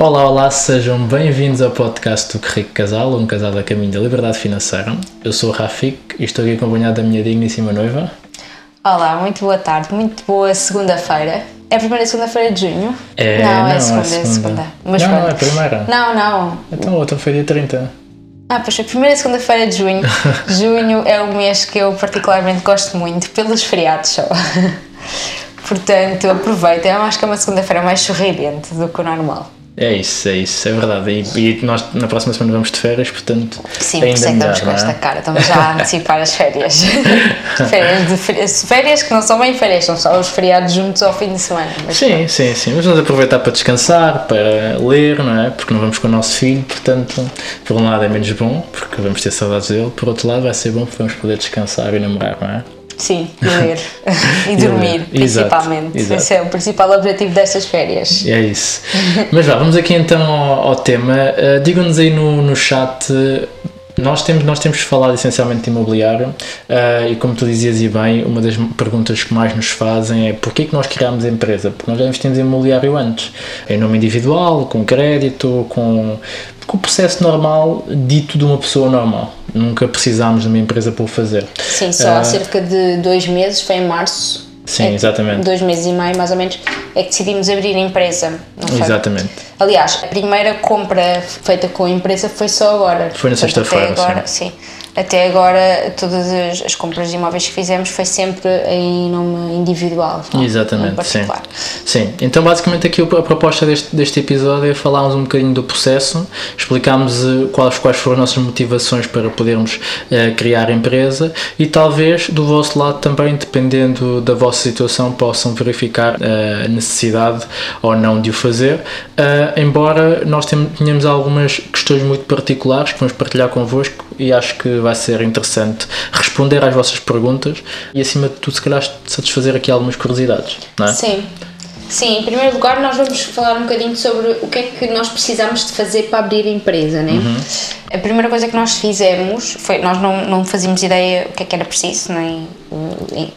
Olá, olá, sejam bem-vindos ao podcast do Que Rico Casal, um casal a caminho da liberdade financeira. Eu sou o Rafik e estou aqui acompanhado da minha digníssima noiva. Olá, muito boa tarde, muito boa segunda-feira. É a primeira segunda-feira de junho? É, não, é não, a segunda, é é a segunda. Mas não, pronto. é a primeira. Não, não. Então, outra foi dia 30. Ah, pois a primeira segunda-feira de junho. junho é o mês que eu particularmente gosto muito, pelos feriados só. Portanto, aproveita. Eu acho que é uma segunda-feira mais sorridente do que o normal. É isso, é isso, é verdade. E, e nós na próxima semana vamos de férias, portanto. Sim, por ainda isso é que estamos com é? esta cara. Estamos já a antecipar as férias. férias, de férias. Férias que não são bem férias, são só os feriados juntos ao fim de semana. Sim, sim, sim. Mas vamos aproveitar para descansar, para ler, não é? Porque não vamos com o nosso filho, portanto, por um lado é menos bom, porque vamos ter saudades dele, por outro lado vai ser bom porque vamos poder descansar e namorar, não é? Sim, e ler. e E dormir, ler. Principalmente. exato. Esse é o principal objetivo destas férias. É isso. Mas vá, vamos aqui então ao, ao tema. Uh, Digam-nos aí no, no chat. Nós temos, nós temos falado essencialmente de imobiliário uh, e como tu dizias e bem, uma das perguntas que mais nos fazem é porquê que nós criámos a empresa? Porque nós já investimos em imobiliário antes, em nome individual, com crédito, com, com o processo normal dito de uma pessoa normal. Nunca precisámos de uma empresa para o fazer. Sim, só Ah. há cerca de dois meses, foi em março. Sim, é exatamente. Dois meses e meio, mais ou menos, é que decidimos abrir a empresa. Exatamente. Aliás, a primeira compra feita com a empresa foi só agora. Foi na sexta-feira, agora, sim. Até agora, todas as, as compras de imóveis que fizemos foi sempre em nome individual. não? Exatamente, sim. Sim, então basicamente aqui a proposta deste, deste episódio é falarmos um bocadinho do processo, explicarmos eh, quais, quais foram as nossas motivações para podermos eh, criar a empresa e talvez do vosso lado também, dependendo da vossa situação, possam verificar eh, a necessidade ou não de o fazer, Eh, embora nós tenhamos algumas questões muito particulares que vamos partilhar convosco e acho que vai ser interessante responder às vossas perguntas e acima de tudo se calhar satisfazer aqui algumas curiosidades, não é? Sim. Sim, em primeiro lugar nós vamos falar um bocadinho sobre o que é que nós precisamos de fazer para abrir a empresa, né? A primeira coisa que nós fizemos foi, nós não, não fazíamos ideia o que é que era preciso, nem, nem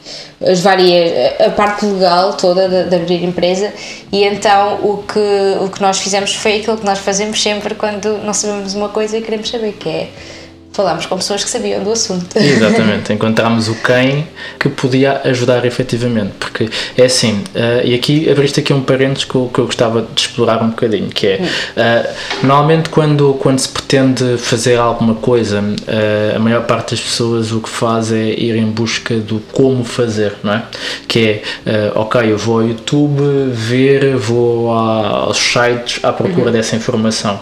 as várias, a parte legal toda de, de abrir a empresa e então o que, o que nós fizemos foi aquilo que nós fazemos sempre quando não sabemos uma coisa e queremos saber, que é falarmos com pessoas que sabiam do assunto. Exatamente, encontramos o quem que podia ajudar efetivamente, porque é assim, eh, e aqui abriste aqui um parênteses que eu, que eu gostava de explorar um bocadinho, que é, eh, normalmente quando, quando se pretende fazer alguma coisa, eh, a maior parte das pessoas o que faz é ir em busca do como fazer, não é? Que é, ok, eu vou ao YouTube ver, vou a- aos sites à procura dessa informação,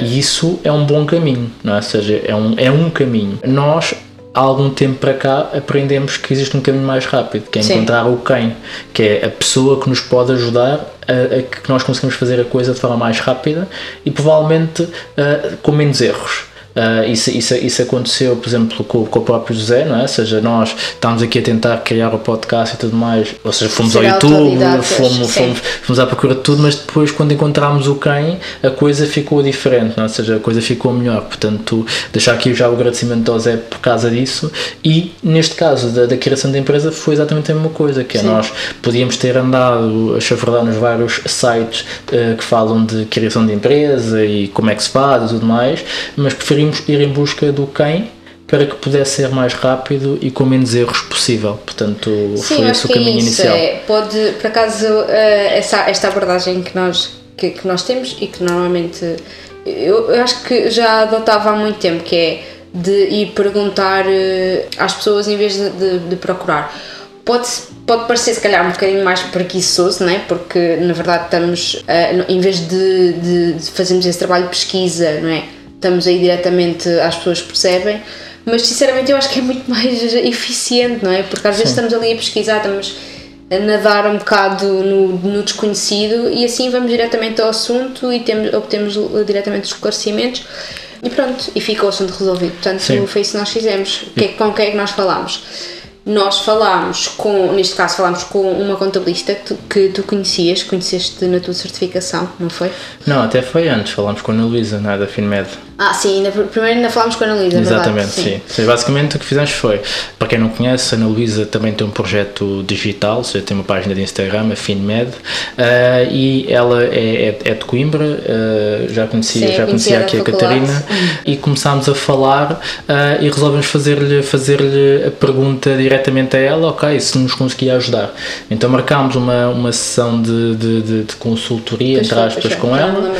e isso é um bom caminho, não é? Ou seja, é um, é um caminho. Nós há algum tempo para cá aprendemos que existe um caminho mais rápido, que é Sim. encontrar o quem, que é a pessoa que nos pode ajudar a, a que nós conseguimos fazer a coisa de forma mais rápida e provavelmente ah, com menos erros. Ah, isso, isso, isso aconteceu, por exemplo, com, com o próprio José, não é? Ou seja, nós estávamos aqui a tentar criar o podcast e tudo mais, ou seja, fomos Ser ao YouTube, fomos, fomos, fomos à procura de tudo, mas depois, quando encontramos o quem, a coisa ficou diferente, não é? ou seja, a coisa ficou melhor. Portanto, deixar aqui já o agradecimento ao Zé por causa disso. E neste caso da, da criação da empresa, foi exatamente a mesma coisa, que é Sim. nós podíamos ter andado a chafurdar nos vários sites eh, que falam de criação de empresa e como é que se faz e tudo mais, mas preferimos ir em busca do quem. Para que pudesse ser mais rápido e com menos erros possível. Portanto, Sim, foi esse o é caminho isso. inicial. É, pode, por acaso, eh, essa, esta abordagem que nós, que, que nós temos e que normalmente eu, eu acho que já adotava há muito tempo, que é de ir perguntar eh, às pessoas em vez de, de- de procurar. Pode, pode parecer se calhar um bocadinho mais preguiçoso, não é? porque na verdade estamos, eh, em vez de, de, de fazermos esse trabalho de pesquisa, não é? Estamos aí diretamente às pessoas que percebem, mas sinceramente eu acho que é muito mais eficiente, não é? Porque às vezes estamos ali a pesquisar, estamos a nadar um bocado no, no desconhecido e assim vamos diretamente ao assunto e temos, obtemos diretamente os esclarecimentos e pronto, e fica o assunto resolvido. Portanto, Sim. foi isso que nós fizemos. Que, é- com quem é que nós falámos? Nós falámos com, neste caso, falámos com uma contabilista que tu, que tu conhecias, conheceste na tua certificação, não foi? Não, até foi antes, falámos com a Ana Luísa, não é? Da FinMed. Ah, sim, ainda, primeiro ainda falámos com a Ana Luísa, Exatamente, verdade? sim. sim. Basicamente o que fizemos foi, para quem não conhece, a Ana Luísa também tem um projeto digital, ou seja, tem uma página de Instagram, a FinMed, uh, e ela é, é, é de Coimbra, uh, já conhecia, Sim, já conhecia aqui a Catarina, e começámos a falar uh, e resolvemos fazer-lhe fazer a pergunta diretamente a ela, ok, se nos conseguia ajudar. Então marcámos uma, uma sessão de, de, de, de consultoria, Pois entre aspas, com ela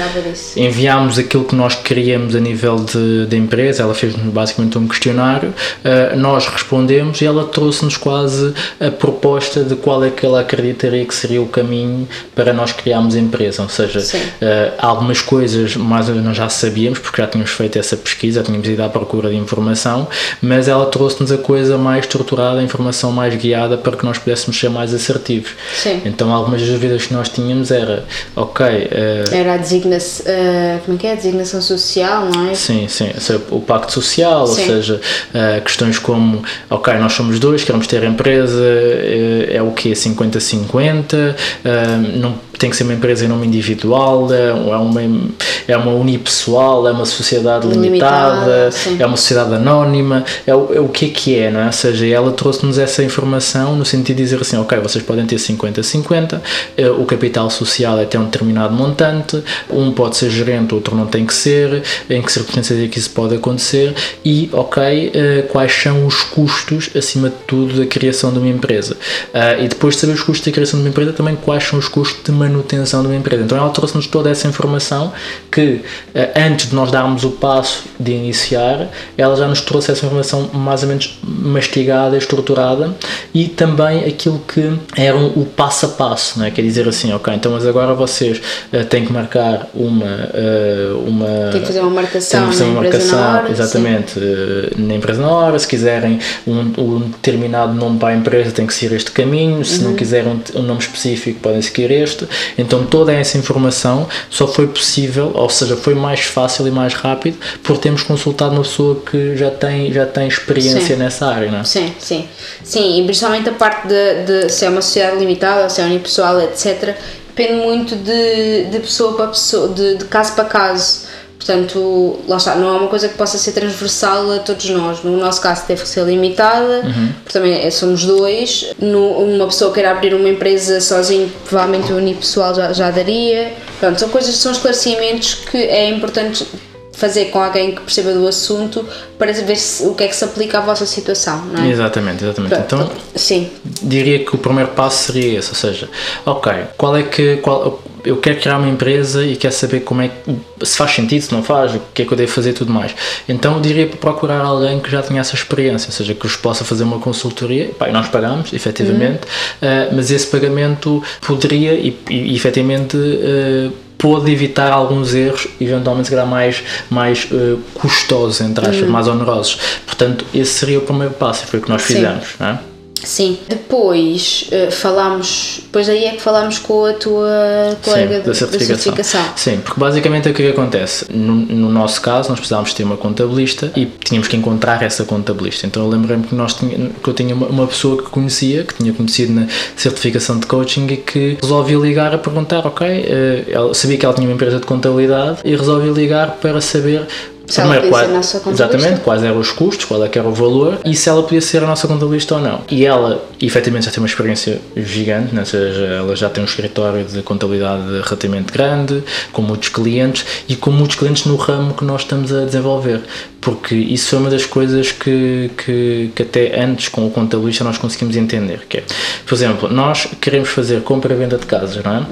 enviámos aquilo que nós queríamos a nível de, de empresa, ela fez-nos basicamente um questionário, uh, nós respondemos e ela trouxe-nos quase a proposta de qual é que ela acreditaria que seria o caminho para nós criarmos a empresa, ou seja, uh, algumas coisas mais ou menos nós já sabíamos, porque já tínhamos feito essa pesquisa, já tínhamos ido à procura de informação, mas ela trouxe-nos a coisa mais estruturada, a informação mais guiada para que nós pudéssemos ser mais assertivos. Sim. Então algumas das dúvidas que nós tínhamos era, ok, uh, Era a designação, como é que é? A designação social, não é? Sim, sim. O pacto social, Sim. ou seja, eh, questões como, ok, nós somos dois, queremos ter a empresa, eh, é o quê? 50-50, eh, não tem que ser uma empresa em nome individual, é é uma, é uma unipessoal, é uma sociedade limitada, Limitada, é uma sociedade anónima, é o, é o que é que é, não é? Ou seja, ela trouxe-nos essa informação no sentido de dizer assim, ok, vocês podem ter 50-50, eh, o capital social é até um determinado montante, um pode ser gerente, outro não tem que ser, em que circunstâncias é que isso pode acontecer e, ok, eh, quais são os custos, acima de tudo, da criação de uma empresa. Ah, e depois de saber os custos da criação de uma empresa, também quais são os custos de manutenção de uma empresa. Então ela trouxe-nos toda essa informação que, eh, antes de nós darmos o passo de iniciar, ela já nos trouxe essa informação mais ou menos mastigada, estruturada e também aquilo que era o passo a passo, não é? quer dizer assim, ok, então mas agora vocês eh, têm que marcar uma, eh, uma Tem que fazer uma marcação tem que fazer uma marcação, na hora, exatamente, eh, na empresa na hora, se quiserem um, um determinado nome para a empresa tem que seguir este caminho, se Uhum. não quiserem um, um nome específico podem seguir este, então toda essa informação só foi possível, ou seja, foi mais fácil e mais rápido por termos consultado uma pessoa que já tem, já tem experiência Sim. nessa área, não é? Sim, sim. Sim, e principalmente a parte de, de se é uma sociedade limitada, se é unipessoal, etc. Depende muito de, de pessoa para pessoa, de, de caso para caso. Portanto, lá está, não é uma coisa que possa ser transversal a todos nós. No nosso caso, teve que ser limitada, porque também é- somos dois. No, uma pessoa queira abrir uma empresa sozinho, provavelmente o unipessoal já, já daria. Pronto, são coisas, são esclarecimentos que é importante fazer com alguém que perceba do assunto para ver se, o que é que se aplica à vossa situação, não é? Exatamente, exatamente. Então, Pronto, sim, diria que o primeiro passo seria esse, ou seja, ok, qual é que qual, eu quero criar uma empresa e quero saber como é que se faz sentido, se não faz, o que é que eu devo fazer e tudo mais. Então eu diria para procurar alguém que já tenha essa experiência, ou seja, que vos possa fazer uma consultoria, pá, nós pagamos, efetivamente, eh, mas esse pagamento poderia e, e, efetivamente eh, pode evitar alguns erros, eventualmente se calhar mais, mais eh, custosos, entre aspas, mais onerosos. Portanto, esse seria o primeiro passo, foi o que nós Sim. fizemos. Não é? Sim. Depois eh, falámos, depois aí é que falámos com a tua colega Sim, de- da certificação. Sim, porque basicamente o que é que acontece? No, no nosso caso, nós precisávamos ter uma contabilista e tínhamos que encontrar essa contabilista. Então eu lembrei-me que, nós tinha, que eu tinha uma, uma pessoa que conhecia, que tinha conhecido na certificação de coaching e que resolvi ligar a perguntar, ok, ela, sabia que ela tinha uma empresa de contabilidade e resolvi ligar para saber Se ela podia ser a nossa contabilista. exatamente, quais eram os custos, qual é que era o valor e se ela podia ser a nossa contabilista ou não. E ela, efetivamente, já tem uma experiência gigante, né? ou seja, ela já tem um escritório de contabilidade relativamente grande, com muitos clientes e com muitos clientes no ramo que nós estamos a desenvolver. Porque isso foi uma das coisas que, que, que até antes com o contabilista nós conseguimos entender. Que é, por exemplo, nós queremos fazer compra e venda de casas, não é?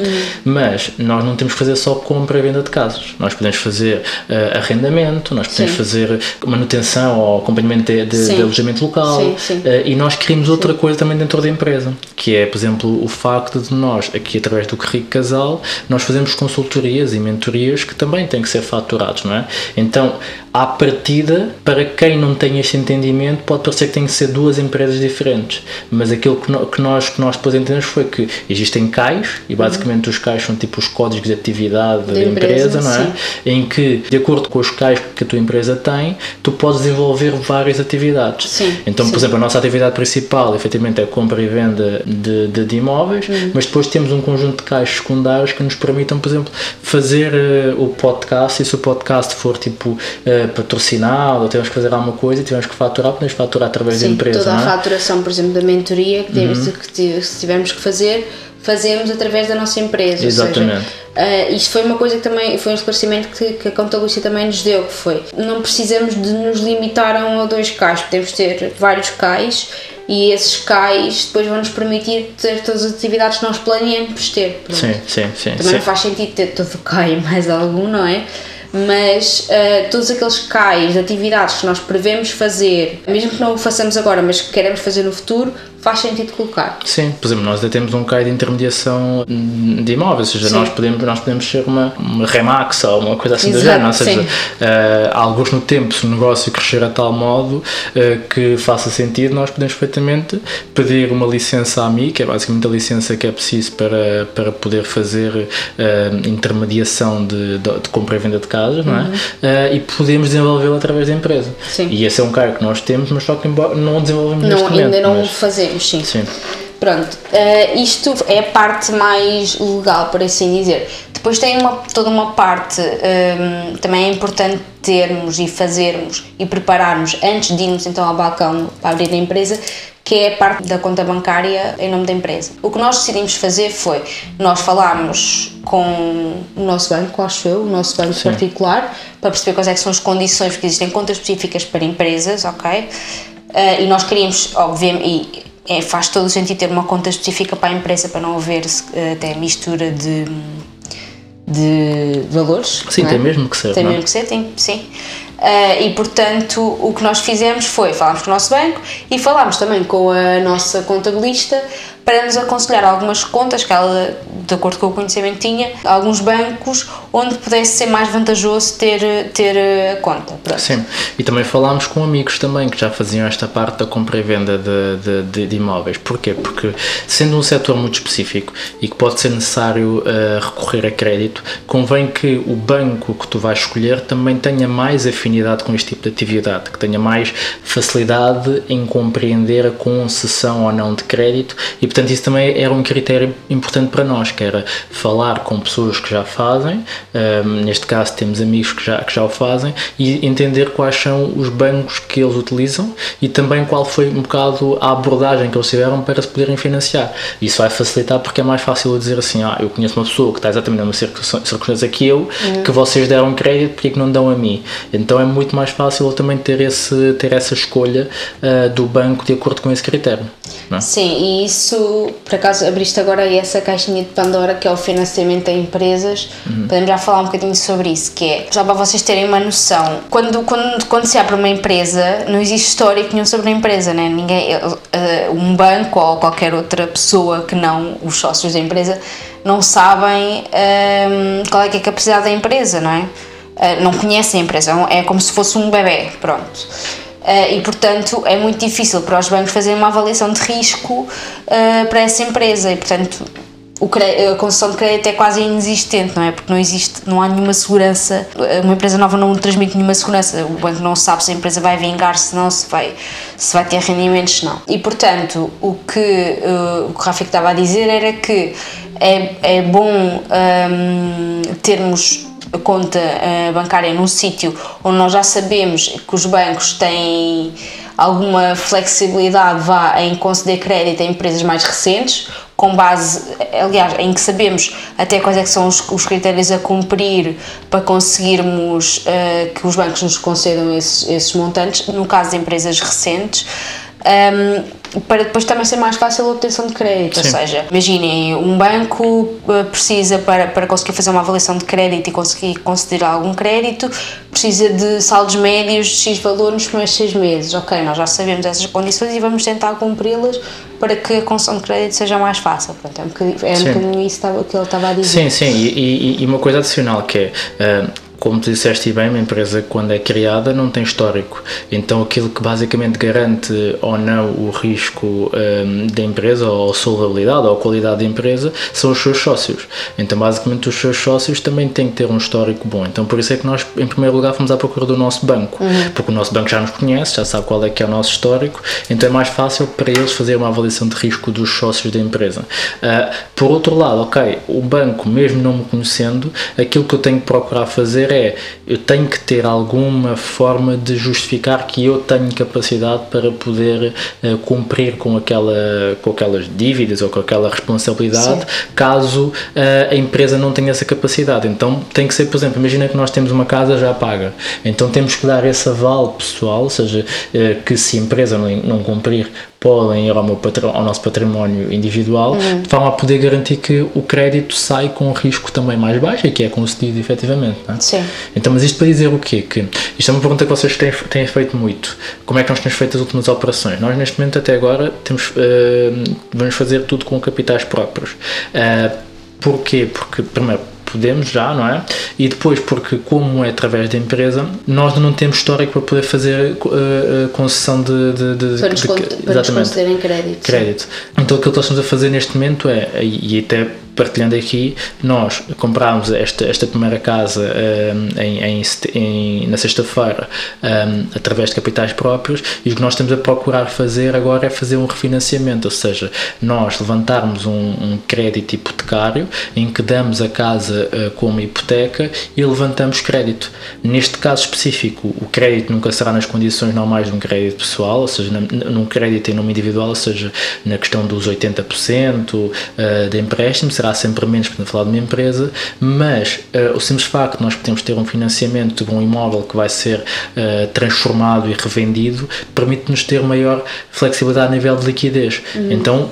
Mas nós não temos que fazer só compra e venda de casas. Nós podemos fazer eh, arrendamento, nós podemos Sim. fazer manutenção ou acompanhamento de, de, Sim. de alojamento local Sim, sim. eh, e nós queremos outra coisa também dentro da empresa, que é, por exemplo, o facto de nós, aqui através do Currículo Casal, nós fazemos consultorias e mentorias que também têm que ser faturados, não é? Então, à partida partida, para quem não tem este entendimento, pode parecer que tem que ser duas empresas diferentes. Mas aquilo que, no, que nós, que nós depois entendemos foi que existem CAIs, e basicamente uhum. os CAIs são tipo os códigos de atividade da empresa, empresa, não é? Sim. Em que, de acordo com os CAIs que a tua empresa tem, tu podes desenvolver várias atividades. Sim. Então, por sim. exemplo, a nossa atividade principal, efetivamente, é a compra e venda de, de, de imóveis, uhum. mas depois temos um conjunto de CAIs secundários que nos permitam, por exemplo, fazer uh, o podcast, e se o podcast for tipo uh, patrocinado, ou temos que fazer alguma coisa e temos que faturar, podemos faturar através sim, da empresa. Toda é? a faturação, por exemplo, da mentoria que, temos, uhum. que se tivermos que fazer, fazemos através da nossa empresa. Exatamente. Seja, uh, isto foi uma coisa que também foi um esclarecimento que, que a contabilista também nos deu, que foi não precisamos de nos limitar a um ou dois cais, podemos ter vários cais e esses cais depois vão nos permitir ter todas as atividades que nós planeamos ter. Sim, sim, sim. Também sim. não faz sentido ter todo o CAI mais algum, não é? Mas uh, todos aqueles cais de atividades que nós prevemos fazer, mesmo que não o façamos agora, mas que queremos fazer no futuro, faz sentido colocar. Sim, por exemplo, nós ainda temos um CAI de intermediação de imóveis, ou seja, nós podemos, nós podemos ser uma, uma Remax ou uma coisa assim Exato, do género, ou seja, uh, alguns no tempo, se o negócio crescer a tal modo uh, que faça sentido, nós podemos perfeitamente pedir uma licença à MI, que é basicamente a licença que é preciso para, para poder fazer uh, intermediação de, de, de, compra e venda de casas, não é? Uhum. e podemos desenvolvê-la através da empresa. Sim. E esse é um CAI que nós temos, mas só que não desenvolvemos não, neste momento. Ainda não mas... fazemos, sim. sim. Pronto, uh, isto é a parte mais legal, por assim dizer. Depois tem uma, toda uma parte, um, também é importante termos e fazermos e prepararmos antes de irmos então ao balcão para abrir a empresa, que é a parte da conta bancária em nome da empresa. O que nós decidimos fazer foi, nós falámos com o nosso banco, acho eu, o nosso banco Sim. particular, para perceber quais é são as condições, porque existem contas específicas para empresas, ok? Uh, e nós queríamos, obviamente, é, faz todo o sentido ter uma conta específica para a empresa para não haver até mistura de, de valores. Sim, é? tem mesmo que ser. Tem não? mesmo que ser, tem, sim. Uh, e portanto o que nós fizemos foi falámos com o nosso banco e falámos também com a nossa contabilista para nos aconselhar algumas contas que ela, de acordo com o conhecimento tinha, alguns bancos onde pudesse ser mais vantajoso ter, ter a conta. Pronto. Sim, e também falámos com amigos também que já faziam esta parte da compra e venda de, de, de, imóveis. Porquê? Porque sendo um setor muito específico e que pode ser necessário uh, recorrer a crédito, convém que o banco que tu vais escolher também tenha mais afinidade com este tipo de atividade, que tenha mais facilidade em compreender a concessão ou não de crédito e portanto isso também era um critério importante para nós, que era falar com pessoas que já fazem, um, neste caso temos amigos que já, que já o fazem, e entender quais são os bancos que eles utilizam e também qual foi um bocado a abordagem que eles tiveram para se poderem financiar. Isso vai facilitar porque é mais fácil eu dizer assim, ah, eu conheço uma pessoa que está exatamente na mesma circunstância que eu, uhum. que vocês deram crédito, porque é que não dão a mim? Então é muito mais fácil eu também ter, esse, ter essa escolha uh, do banco de acordo com esse critério. É? Sim, e isso, por acaso, abriste agora essa caixinha de Pandora que é o financiamento a empresas. Uhum. Podemos já falar um bocadinho sobre isso, que é, já para vocês terem uma noção, quando, quando, quando se abre uma empresa, não existe histórico nenhum sobre a empresa, né? Ninguém, uh, um banco ou qualquer outra pessoa que não os sócios da empresa não sabem um, qual é, que é a capacidade da empresa, não é? Uh, não conhecem a empresa, é como se fosse um bebê, pronto. Uh, e, portanto, é muito difícil para os bancos fazerem uma avaliação de risco uh, para essa empresa e, portanto, a concessão de crédito é quase inexistente, não é? Porque não existe, não há nenhuma segurança, uma empresa nova não transmite nenhuma segurança, o banco não sabe se a empresa vai vingar, se não, se vai, se vai ter rendimentos, não. E, portanto, o que uh, o que estava a dizer era que é, é bom um, termos conta uh, bancária num sítio onde nós já sabemos que os bancos têm alguma flexibilidade vá em conceder crédito a empresas mais recentes, com base, aliás, em que sabemos até quais é são os, os, critérios a cumprir para conseguirmos uh, que os bancos nos concedam esses, esses montantes, no caso de empresas recentes. Um, para depois também ser mais fácil a obtenção de crédito. Sim. Ou seja, imaginem, um banco eh, precisa, para, para conseguir fazer uma avaliação de crédito e conseguir conceder algum crédito, precisa de saldos médios de X valor nos primeiros seis meses. Ok, nós já sabemos essas condições e vamos tentar cumpri-las para que a concessão de crédito seja mais fácil. Portanto, é um bocadinho, é um bocadinho isso que ele estava a dizer. Sim, sim, e, e, e uma coisa adicional que é. Como tu disseste bem, uma empresa quando é criada não tem histórico. Então aquilo que basicamente garante ou não o risco um, da empresa, ou a solvabilidade, ou a qualidade da empresa, são os seus sócios. Então basicamente os seus sócios também têm que ter um histórico bom. Então por isso é que nós, em primeiro lugar, fomos à procura do nosso banco. Uhum. Porque o nosso banco já nos conhece, já sabe qual é que é o nosso histórico, então é mais fácil para eles fazer uma avaliação de risco dos sócios da empresa. Uh, por outro lado, ok, o banco, mesmo não me conhecendo, aquilo que eu tenho que procurar fazer é eu tenho que ter alguma forma de justificar que eu tenho capacidade para poder uh, cumprir com, aquela, com aquelas dívidas ou com aquela responsabilidade, Sim. caso uh, a empresa não tenha essa capacidade. Então tem que ser, por exemplo, imagina que nós temos uma casa já paga, então temos que dar esse aval pessoal, ou seja, uh, que se a empresa não, não cumprir podem ir ao, meu ao nosso património individual, uhum. de forma a poder garantir que o crédito sai com um risco também mais baixo e que é concedido efetivamente. Não é? Sim. Então, mas isto para dizer o quê? Que isto é uma pergunta que vocês têm, têm feito muito. Como é que nós temos feito as últimas operações? Nós, neste momento, até agora, temos, uh, vamos fazer tudo com capitais próprios. Uh, porquê? Porque, primeiro, podemos já, não é? E depois, porque como é através da empresa, nós não temos histórico para poder fazer uh, concessão de, de, de, para nos, de, de, para exatamente, nos crédito. crédito. Então aquilo que nós estamos a fazer neste momento é, e até partilhando aqui, nós comprámos esta, esta primeira casa um, em, em, na sexta-feira um, através de capitais próprios e o que nós estamos a procurar fazer agora é fazer um refinanciamento, ou seja, nós levantarmos um, um crédito hipotecário em que damos a casa uh, como hipoteca e levantamos crédito. Neste caso específico, o crédito nunca será nas condições normais de um crédito pessoal, ou seja, num crédito em nome individual, ou seja, na questão dos 80% uh, de empréstimo, será sempre menos, para falar de uma empresa, mas uh, o simples facto de nós podemos ter um financiamento de um imóvel que vai ser uh, transformado e revendido permite-nos ter maior flexibilidade a nível de liquidez. Uhum. Então,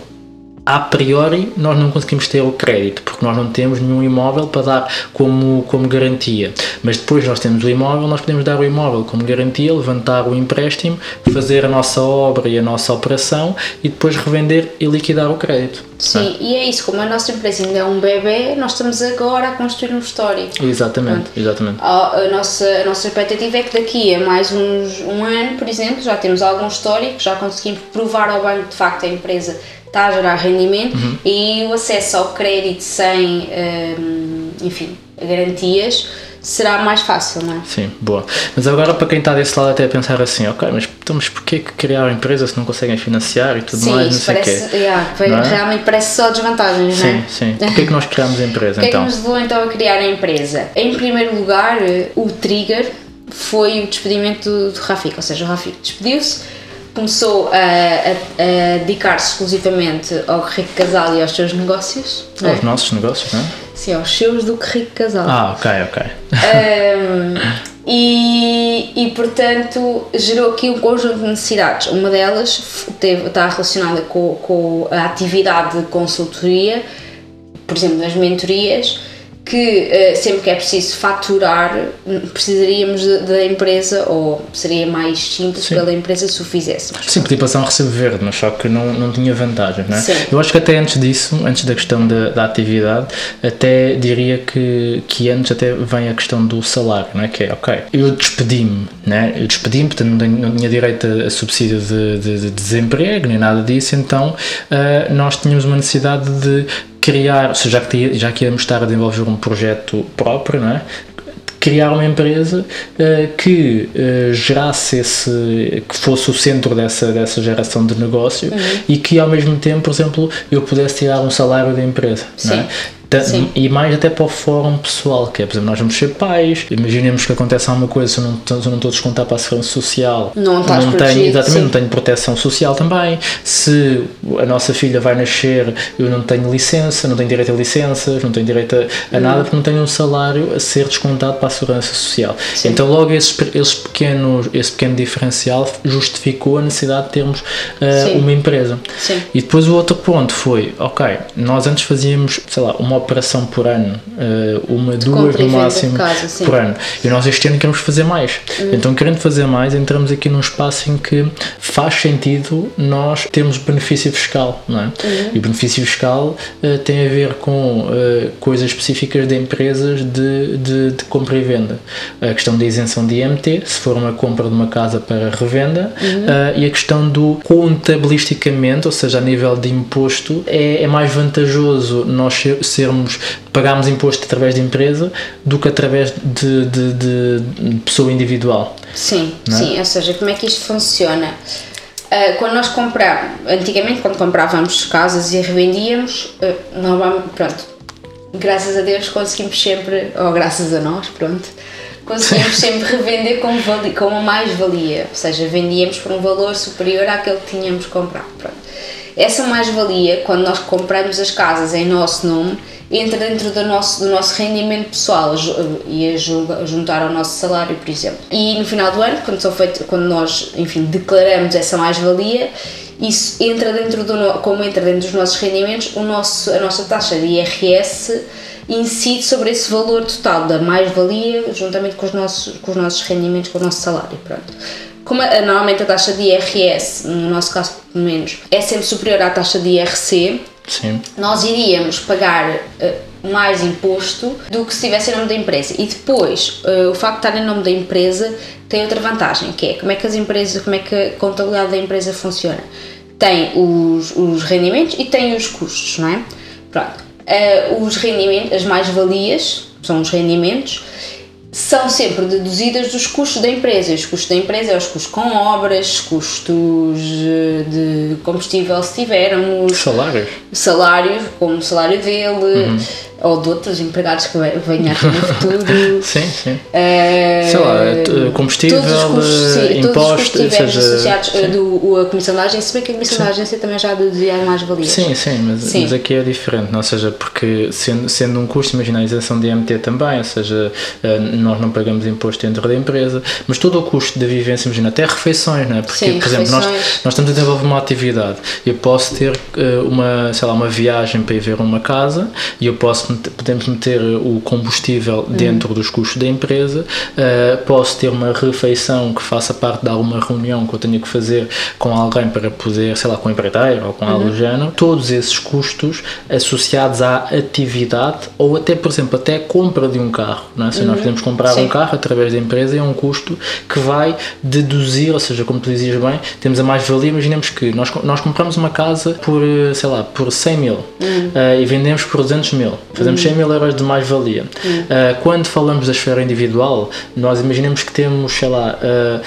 a priori nós não conseguimos ter o crédito porque nós não temos nenhum imóvel para dar como, como garantia. Mas depois nós temos o imóvel, nós podemos dar o imóvel como garantia, levantar o empréstimo, fazer a nossa obra e a nossa operação e depois revender e liquidar o crédito. Sim, ah. e é isso, como a nossa empresa ainda é um bebê, nós estamos agora a construir um histórico. Exatamente, exatamente. A, a, nossa, a nossa expectativa é que daqui a mais uns, um ano, por exemplo, já temos algum histórico, já conseguimos provar ao banco de facto a empresa está a gerar rendimento uhum. e o acesso ao crédito sem, um, enfim, garantias será mais fácil, não é? Sim, boa. Mas agora para quem está desse lado até a pensar assim, ok, mas, então, mas porquê que criar uma empresa se não conseguem financiar e tudo sim, mais, não sei parece, quê? Yeah, é? Realmente parece só desvantagens, sim, não é? Sim, sim. Porquê que nós criamos a empresa então? O que então? é que nos levou então a criar a empresa? Em primeiro lugar, o trigger foi o despedimento do, do Rafik, ou seja, o Rafik despediu-se começou a, a, a dedicar-se exclusivamente ao Rico Casal e aos seus negócios. Aos é? nossos negócios, não é? Sim, aos seus do Rico Casal. Ah, ok, ok. Um, e, e, portanto, gerou aqui um conjunto de necessidades. Uma delas teve, está relacionada com, com a atividade de consultoria, por exemplo, nas mentorias que uh, sempre que é preciso faturar, precisaríamos da empresa, ou seria mais simples Sim. pela empresa se o fizéssemos. Sim, podia passar um recibo verde, mas só que não, não tinha vantagem, não é? Sim. Eu acho que até antes disso, antes da questão da, da atividade, até diria que, que antes até vem a questão do salário, não é? Que é, ok, eu despedi-me, né? Eu despedi-me, portanto não, tenho, não tinha direito a, a subsídio de, de, de, desemprego, nem nada disso, então uh, nós tínhamos uma necessidade de criar, seja, já que, já que íamos estar a desenvolver um projeto próprio, não é? criar uma empresa uh, que uh, gerasse esse, que fosse o centro dessa, dessa geração de negócio uhum. e que ao mesmo tempo, por exemplo, eu pudesse tirar um salário da empresa. Sim. Não é? Sim. E mais até para o fórum pessoal, que é, por exemplo, nós vamos ser pais, imaginemos que acontece alguma coisa, se eu não, se eu não estou a descontar para a segurança social, não, não tenho, exatamente, sim. não tenho proteção social também. Se a nossa filha vai nascer, eu não tenho licença, não tenho direito a licenças, não tenho direito a, a hum. nada, porque não tenho um salário a ser descontado para a segurança social. Sim. Então, logo, esse, esse, pequeno, esse pequeno diferencial justificou a necessidade de termos uh, uma empresa. E depois o outro ponto foi, ok, nós antes fazíamos, sei lá, uma operação por ano, uh, uma, de duas no máximo casa, por ano. E nós este ano queremos fazer mais. Uhum. Então, querendo fazer mais, entramos aqui num espaço em que faz sentido nós termos benefício fiscal, não é? Uhum. E o benefício fiscal uh, tem a ver com uh, coisas específicas de empresas de, de, de, compra e venda. A questão da isenção de IMT, se for uma compra de uma casa para revenda, uhum. e a questão do contabilisticamente, ou seja, a nível de imposto, é, é mais vantajoso nós sermos, pagarmos imposto através de empresa do que através de, de, de pessoa individual. Sim, é? sim, ou seja, como é que isto funciona? Uh, quando nós comprávamos, antigamente quando comprávamos casas e revendíamos, uh, normalmente, pronto, graças a Deus conseguimos sempre, ou graças a nós, pronto, conseguimos sempre revender com, com uma mais-valia, ou seja, vendíamos por um valor superior àquele que tínhamos comprado, pronto. Essa mais-valia, quando nós compramos as casas em nosso nome, entra dentro do nosso, do nosso rendimento pessoal e a juntar ao nosso salário, por exemplo. E no final do ano, quando, são feito, quando nós, enfim, declaramos essa mais-valia, isso entra dentro do, como entra dentro dos nossos rendimentos, o nosso, a nossa taxa de IRS incide sobre esse valor total da mais-valia, juntamente com os, nossos, com os nossos rendimentos, com o nosso salário, pronto como a, normalmente a taxa de IRS, no nosso caso pelo menos, é sempre superior à taxa de IRC, Sim. nós iríamos pagar uh, mais imposto do que se estivesse em nome da empresa. E depois, uh, o facto de estar em nome da empresa tem outra vantagem, que é como é que as empresas, como é que a contabilidade da empresa funciona. Tem os, os rendimentos e tem os custos, não é? Pronto. Uh, os rendimentos, as mais-valias, são os rendimentos, são sempre deduzidas dos custos da empresa. Os custos da empresa é os custos com obras, custos eh, de combustível se tivermos. Salários. Salários, como o salário dele. Uhum ou de outros empregados que venham aqui no futuro. sim, sim. Uh, Sei lá, combustível, custos, sim, imposto, todos os associados sim. do a comissão da agência, se bem que a comissão sim. da agência também já deduzia mais valias. Sim, sim mas, sim, mas aqui é diferente, não? ou seja, porque sendo, sendo um custo, imagina a isenção de IMT também, ou seja, eh, nós não pagamos imposto dentro da empresa, mas todo o custo da vivência, imagina, até refeições, não é? Porque, sim, por exemplo, nós, nós estamos a desenvolver uma atividade, eu posso ter eh, uma, sei lá, uma viagem para ir ver uma casa e eu posso podemos meter o combustível uhum. dentro dos custos da empresa, uh, posso ter uma refeição que faça parte de alguma reunião que eu tenho que fazer com alguém para poder, sei lá, com empreiteiro ou com uhum. algo do género, todos esses custos associados à atividade ou até, por exemplo, até a compra de um carro, não é? se uhum. nós podemos comprar Sim. um carro através da empresa é um custo que vai deduzir, ou seja, como tu dizias bem, temos a mais-valia, imaginemos que nós, nós compramos uma casa por, eh, sei lá, por 100 mil uh, e vendemos por 200 mil, fazemos 100 mil euros de mais-valia. Uh, quando falamos da esfera individual, nós imaginemos que temos, sei lá, uh,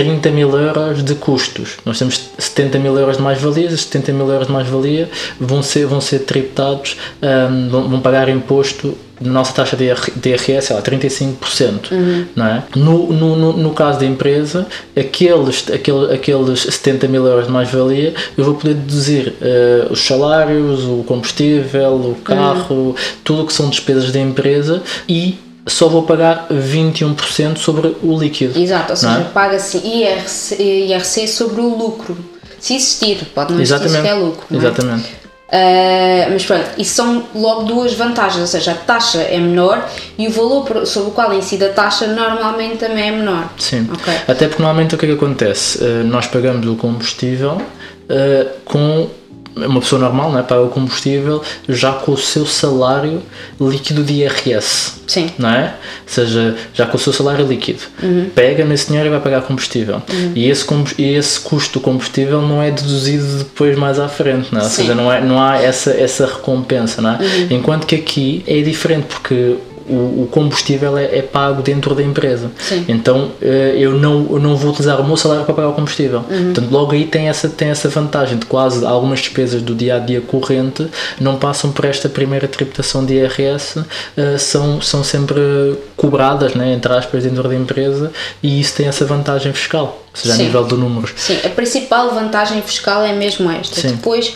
30 mil euros de custos. Nós temos 70 mil euros de mais-valia, esses 70 mil euros de mais-valia vão ser, vão ser tributados, um, vão, vão, pagar imposto na nossa taxa de IRS, é 35%. Uhum. Não é? no, no, no caso da empresa, aqueles, aqueles, aqueles 70 mil euros de mais-valia, eu vou poder deduzir uh, os salários, o combustível, o carro, uhum. tudo o que são despesas da empresa e só vou pagar 21% sobre o líquido. Exato, ou seja, é? paga-se IRC, IRC sobre o lucro. Se existir, pode não Exatamente. existir sequer lucro. Não é? Exatamente. Uh, mas pronto, isso são logo duas vantagens, ou seja, a taxa é menor e o valor sobre o qual incide a taxa normalmente também é menor. Sim, okay. até porque normalmente o que é que acontece? Uh, nós pagamos o combustível uh, com uma pessoa normal, não é? paga o combustível já com o seu salário líquido de IRS. Sim. Não é? Ou seja, já com o seu salário líquido. Uhum. Pega nesse dinheiro e vai pagar combustível. Uhum. E, esse, e esse custo do combustível não é deduzido depois mais à frente, não é? Ou seja, não, é, não há essa, essa recompensa, não é? Uhum. Enquanto que aqui é diferente, porque o, o combustível é, é, pago dentro da empresa. Sim. Então eh, eu não, eu não vou utilizar o meu salário para pagar o combustível. Uhum. Portanto, logo aí tem essa, tem essa vantagem de quase algumas despesas do dia a dia corrente não passam por esta primeira tributação de IRS, eh, são, são sempre cobradas, né, entre aspas, dentro da empresa e isso tem essa vantagem fiscal, ou seja, Sim. a nível de números. Sim, a principal vantagem fiscal é mesmo esta. Sim. Depois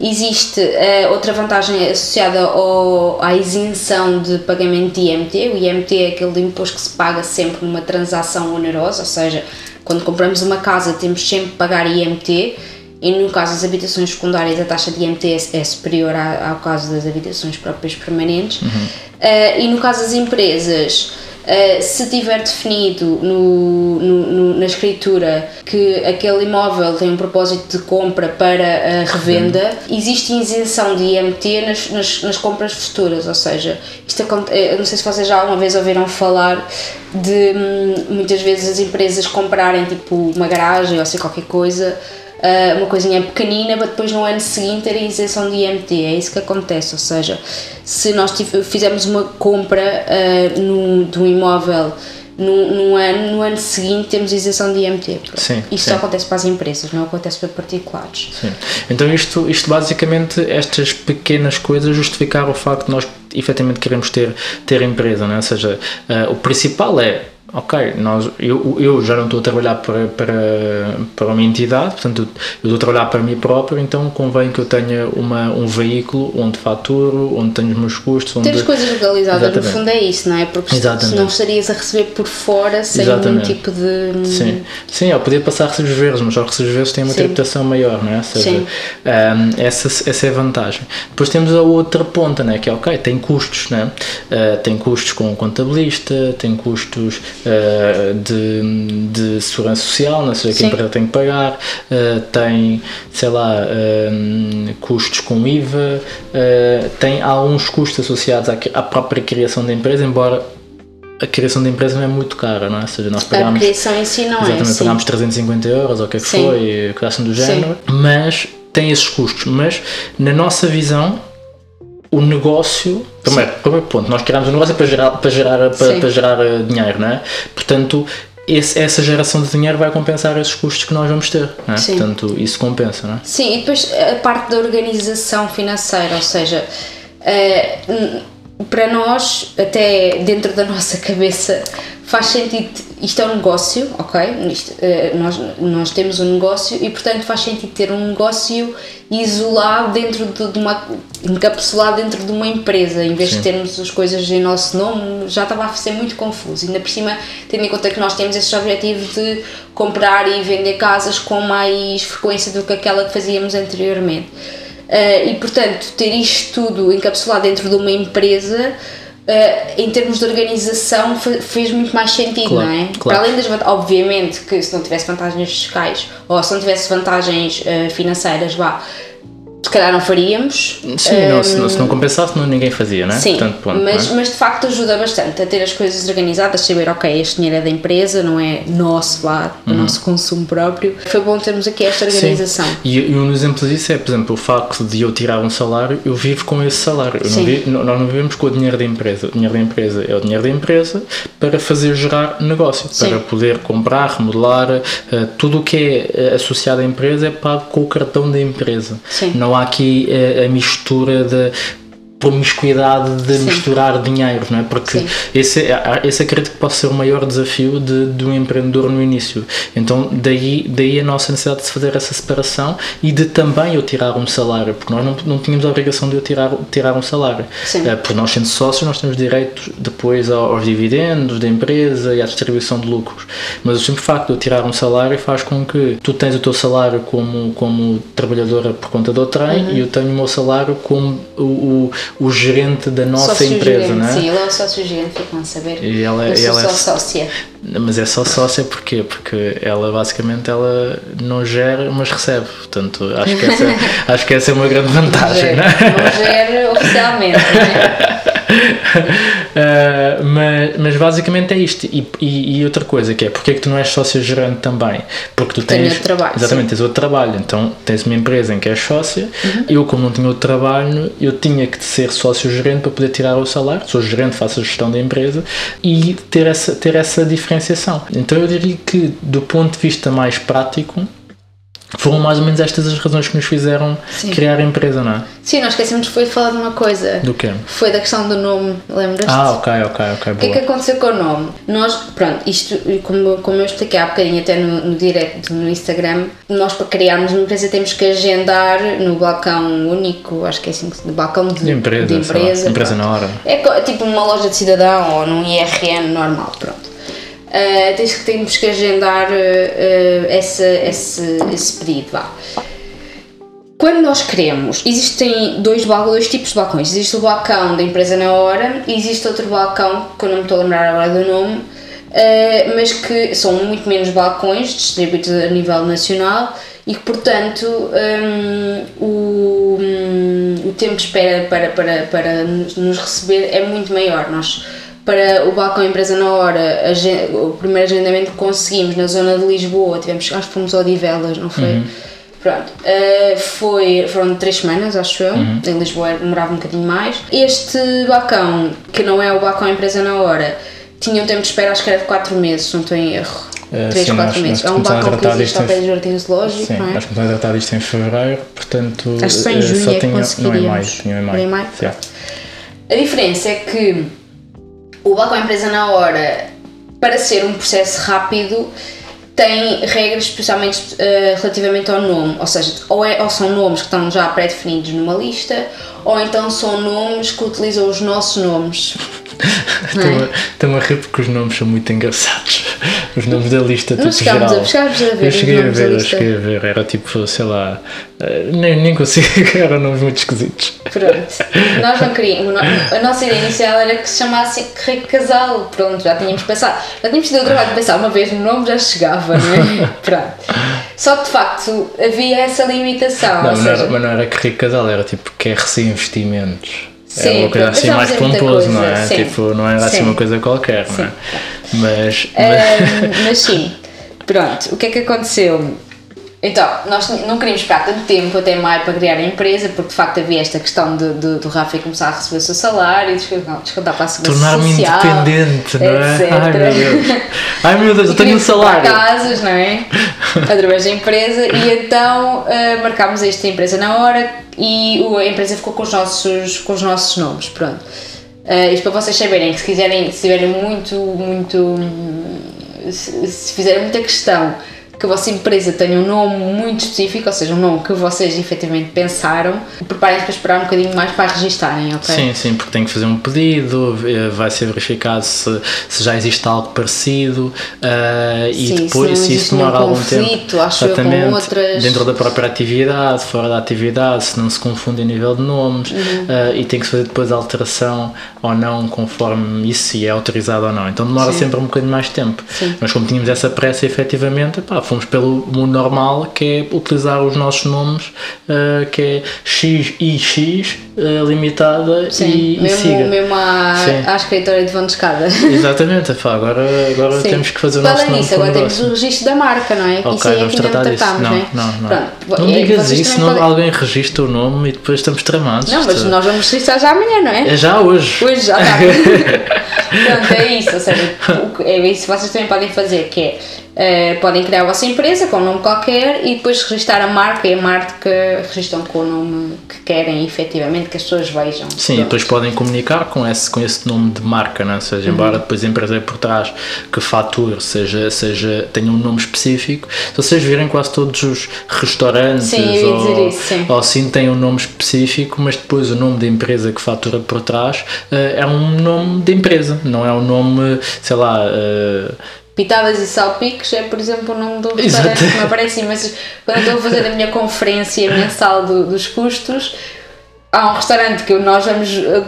Existe uh, outra vantagem associada ao, à isenção de pagamento de IMT. O IMT é aquele imposto que se paga sempre numa transação onerosa, ou seja, quando compramos uma casa temos sempre que pagar IMT e no caso das habitações secundárias a taxa de IMT é, é superior ao caso das habitações próprias permanentes. Uhum. Uh, e no caso das empresas, Uh, se tiver definido no, no, no, na escritura que aquele imóvel tem um propósito de compra para a revenda, existe isenção de IMT nas, nas, nas compras futuras, ou seja, isto eh, não sei se vocês já alguma vez ouviram falar de hum, muitas vezes as empresas comprarem tipo uma garagem ou sei qualquer coisa uh, uma coisinha pequenina para depois no ano seguinte ter a isenção de IMT. É isso que acontece, ou seja, se nós fizermos uma compra uh, no, de um imóvel no, no, ano, no ano seguinte temos isenção de IMT. Sim, isto sim. acontece para as empresas, não acontece para particulares. Sim. Então isto, isto basicamente, estas pequenas coisas justificaram o facto de nós efetivamente queremos ter, ter empresa, não é? ou seja, uh, o principal é ok, nós, eu, eu já não estou a trabalhar para, para, para uma entidade, portanto eu estou a trabalhar para mim próprio, então convém que eu tenha uma, um veículo onde faturo, onde tenho os meus custos. Onde... Ter as coisas legalizadas, Exatamente. no fundo é isso, não é? Porque Exatamente. senão estarias a receber por fora sem Exatamente. nenhum tipo de. Sim, Sim eu podia passar recibos verdes, mas os recibos verdes têm uma Sim. tributação maior, não é? Seja, Sim. Um, essa, essa é a vantagem. Depois temos a outra ponta, né? que é ok, tem custos, né? Uh, tem custos com o contabilista, tem custos uh, de, de segurança social, não sei, que a empresa tem que pagar, uh, tem, sei lá, uh, custos com IVA, tem alguns custos associados à, à própria criação da empresa, embora a criação da empresa não é muito cara, não é? Ou seja, nós pagamos. A criação em si não exatamente, é. Exatamente, pagámos 350 euros ou o que é que sim. foi, assim do género, sim. mas tem esses custos. Mas na nossa visão, o negócio. Primeiro, primeiro ponto, nós criamos um negócio para gerar, para gerar, para, para gerar eh, dinheiro, não é? Portanto, esse, essa geração de dinheiro vai compensar esses custos que nós vamos ter, não é? Sim. Portanto, isso compensa, não é? Sim, e depois a parte da organização financeira, ou seja, uh, para nós, até dentro da nossa cabeça, faz sentido, isto é um negócio, ok? Isto, uh, nós, nós temos um negócio e, portanto, faz sentido ter um negócio isolado dentro de, de uma. encapsulado dentro de uma empresa, em vez Sim. de termos as coisas em nosso nome, já estava a ser muito confuso. Ainda por cima, tendo em conta que nós temos esse objetivo de comprar e vender casas com mais frequência do que aquela que fazíamos anteriormente. Uh, e, portanto, ter isto tudo encapsulado dentro de uma empresa Uh, em termos de organização fez muito mais sentido, claro, não é? Claro. Para além das vantagens, obviamente que se não tivesse vantagens fiscais ou se não tivesse vantagens uh, financeiras, vá, se calhar não faríamos. Sim, não, se, não, se não compensasse, não, ninguém fazia, não é? Sim, Portanto, mas, é? mas de facto ajuda bastante a ter as coisas organizadas, saber, ok, este dinheiro é da empresa, não é nosso lá, do uhum. nosso consumo próprio. Foi bom termos aqui esta organização. Sim. E, e um exemplo disso é, por exemplo, o facto de eu tirar um salário, eu vivo com esse salário. Não vi, nós não vivemos com o dinheiro da empresa. O dinheiro da empresa é o dinheiro da empresa para fazer gerar negócio, Sim. para poder comprar, remodelar, uh, tudo o que é eh, associado à empresa é pago com o cartão da empresa. Sim. Não há aqui a, a mistura de promiscuidade de Sim. misturar dinheiro, não é? Porque esse, esse acredito que pode ser o maior desafio de, de um empreendedor no início. Então, daí, daí a nossa necessidade de fazer essa separação e de também eu tirar um salário, porque nós não, não tínhamos a obrigação de eu tirar, tirar um salário. Sim. Uh, porque nós, sendo sócios, nós temos direito depois aos dividendos da empresa e à distribuição de lucros. Mas o simples facto de eu tirar um salário faz com que tu tens o teu salário como, como trabalhadora por conta do trem uhum. e eu tenho o meu salário como o, o o gerente da nossa sócio empresa, gerente, não é? Sim, ele é o sócio-gerente, ficam a saber. E ela, eu sou ela é só é, sócia. Mas é só sócia porquê? Porque ela basicamente ela não gera, mas recebe. Portanto, acho que essa, acho que essa é uma grande vantagem, não, é? não gera oficialmente, não é? uh, mas, mas basicamente é isto. E, e, e, outra coisa que é, porque é que tu não és sócio gerente também? Porque tu tens. outro trabalho. Exatamente, sim. tens outro trabalho. Então tens uma empresa em que és sócia. Uhum. Eu, como não tinha outro trabalho, eu tinha que ser sócio gerente para poder tirar o salário. Sou gerente, faço a gestão da empresa e ter essa, ter essa diferenciação. Então eu diria que, do ponto de vista mais prático, foram mais ou menos estas as razões que nos fizeram Sim. criar a empresa, não é? Sim, nós esquecemos foi de falar de uma coisa. Do quê? Foi da questão do nome, lembras-te? Ah, ok, ok, ok. O que é que aconteceu com o nome? Nós, pronto, isto, como, como eu expliquei há bocadinho até no, no direct no Instagram, nós para criarmos uma empresa temos que agendar no balcão único, acho que é assim, no balcão de, de empresa. De empresa, empresa na hora. É tipo uma loja de cidadão ou num IRN normal, pronto. Uh, que temos que agendar uh, esse, esse, esse pedido, vá. quando nós queremos, existem dois, dois tipos de balcões. Existe o balcão da empresa na hora e existe outro balcão que eu não me estou a lembrar agora do nome, uh, mas que são muito menos balcões distribuídos a nível nacional e que, portanto, um, o, um, o tempo de espera para, para, para nos receber é muito maior. Nós, para o balcão empresa na hora, o primeiro agendamento que conseguimos na zona de Lisboa, tivemos, acho que fomos ao Odivelas, não foi? Uhum. Pronto, uh, foi, foram três semanas, acho eu. Uhum. Em Lisboa demorava um bocadinho mais. Este balcão, que não é o balcão empresa na hora, tinha um tempo de espera, acho que era de 4 meses, se não estou em erro. 3, uh, 4 meses. É um balcão que existe ao pé do Jardim Zoológico, sim, não é? Nós começámos a tratar disto em fevereiro, portanto. Acho que só em junho só é tinha. Não, em maio. Tinha em maio. Em maio? Yeah. A diferença é que o balcão empresa na hora, para ser um processo rápido, tem regras especialmente uh, relativamente ao nome, ou seja, ou, é, ou são nomes que estão já pré-definidos numa lista, ou então são nomes que utilizam os nossos nomes. Estou-me a rir porque os nomes são muito engraçados. Os nomes da lista, tipo geral. a, chegámos a ver eu cheguei a ver, eu cheguei a ver. Era tipo, sei lá, eh, nem, nem consigo, eram nomes muito esquisitos. Pronto, nós não queríamos, a nossa ideia inicial era que se chamasse Rico Casal, pronto, já tínhamos pensado, já tínhamos tido o trabalho de pensar uma vez no nome, já chegava, não é? Pronto. Só que de facto havia essa limitação, Não, não era, seja, mas não era que rico casal, era tipo QRC Investimentos. Sim, era uma coisa assim mais muita não é? sim. Tipo, não era assim Sim. uma coisa qualquer, não é? Mas, mas Ahm, mas sim, pronto, o que é que aconteceu? Então, nós não queríamos esperar tanto tempo até maio para criar a empresa, porque de facto havia esta questão de, de- do Rafa começar a receber o seu salário, descontar, descontar para a segurança tornar-me independente, não é? etc. Ai meu Deus. Ai meu Deus, eu tenho um salário. casas, não é? Através da empresa e então ah, marcámos esta empresa na hora e a empresa ficou com os nossos, com os nossos nomes, pronto. Ah, isto para vocês saberem que se quiserem, se tiverem muito, muito, se, se fizerem muita questão que a vossa empresa tenha um nome muito específico, ou seja, um nome que vocês efetivamente pensaram, preparem-se para esperar um bocadinho mais para registarem, ok? Sim, sim, porque tem que fazer um pedido, eh, vai ser verificado se, se já existe algo parecido eh, e Sim, depois se isso demora algum conflito, tempo. acho eu, com exatamente, outras- dentro da própria atividade, fora da atividade, se não se confunde a nível de nomes Uhum. eh, e tem que se fazer depois a alteração ou não conforme isso se é autorizado ou não. Então demora Sim. sempre um bocadinho mais tempo. Sim. Mas como tínhamos essa pressa efetivamente, pá, fomos pelo mundo normal que é utilizar os nossos nomes, eh, que é X e X eh, limitada Sim, e, e mesmo, siga. mesmo à, Sim. à escritória de vão de escada. Exatamente, agora, agora Sim. temos que fazer o nosso nome agora temos o registro da marca, não é? Que Ok, isso aí é vamos que ainda não tratar disso. Não, não é? não, não. Pronto, Não é, digas isso, podem- alguém registra o nome e depois estamos tramados. Não, mas Isto- nós vamos registrar já amanhã, não é? É já hoje. Hoje já está. Pronto, é isso. Ou seja, que- é isso que vocês também podem fazer, que é eh, podem criar a vossa empresa com um nome qualquer e depois registrar a marca e a marca registram com o nome que querem efetivamente que as pessoas vejam. Sim, e depois podem comunicar com esse, com esse nome de marca, não é? Ou seja, Uhum. embora depois a empresa por trás que fature seja, seja, tenha um nome específico, se vocês virem quase todos os restaurantes Sim, ou, isso, sim. ou assim têm um nome específico, mas depois o nome da empresa que fatura por trás eh, é um nome de empresa, não é um nome, sei lá. eh, Pitadas e salpicos é, por exemplo, o nome do restaurante que me aparece mas quando eu estou a fazer a minha conferência mensal do- dos custos. Há um restaurante que nós vamos. eh,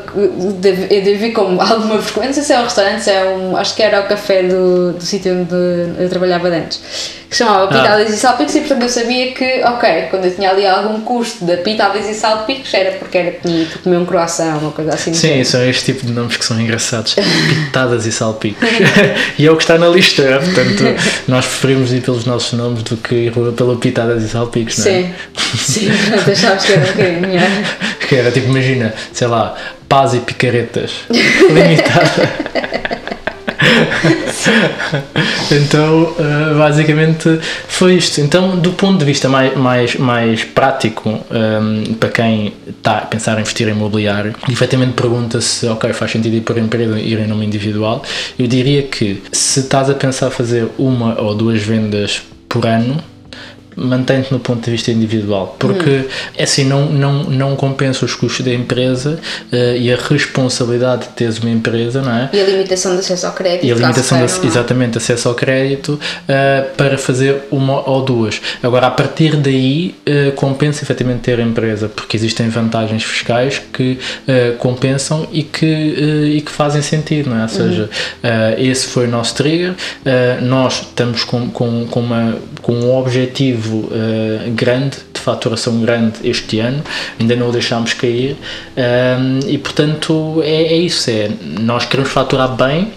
Eu devo ir com alguma frequência. Se é um restaurante, se é um. Acho que era o café do, do sítio onde eu trabalhava antes. Que chamava Pitadas e Salpicos, e portanto eu sabia que, ok, quando eu tinha ali algum custo da Pitadas e Salpicos, era porque era ido comer um croissant, uma coisa assim. Sim, são este tipo de nomes que são engraçados. Pitadas e salpicos. e é o que está na lista, é? portanto, nós preferimos ir pelos nossos nomes do que ir pelo Pitadas e salpicos, não é? Sim, sim, pronto, achavas que era um bocadinho melhor. Que era tipo, imagina, sei lá, paz e picaretas. Limitada. então, eh, basicamente foi isto. Então, do ponto de vista mais, mais, mais prático, ehm, para quem está a pensar em investir em imobiliário, efetivamente pergunta-se, ok, faz sentido ir por empresa ir em nome individual, eu diria que se estás a pensar fazer uma ou duas vendas por ano, mantém-te no ponto de vista individual, porque hum. assim não, não, não compensa os custos da empresa uh, e a responsabilidade de teres uma empresa, não é? E a limitação de acesso ao crédito. E a limitação de, exatamente acesso ao crédito uh, para fazer uma ou duas. Agora, a partir daí, uh, compensa efetivamente ter a empresa, porque existem vantagens fiscais que compensam e que, e que fazem sentido, não é? Ou seja, uhum. esse foi o nosso trigger, nós estamos com, com, com, uma, com um objetivo uh, grande, de faturação grande este ano, ainda não o deixámos cair. Um, e portanto é, é isso, é, nós queremos faturar bem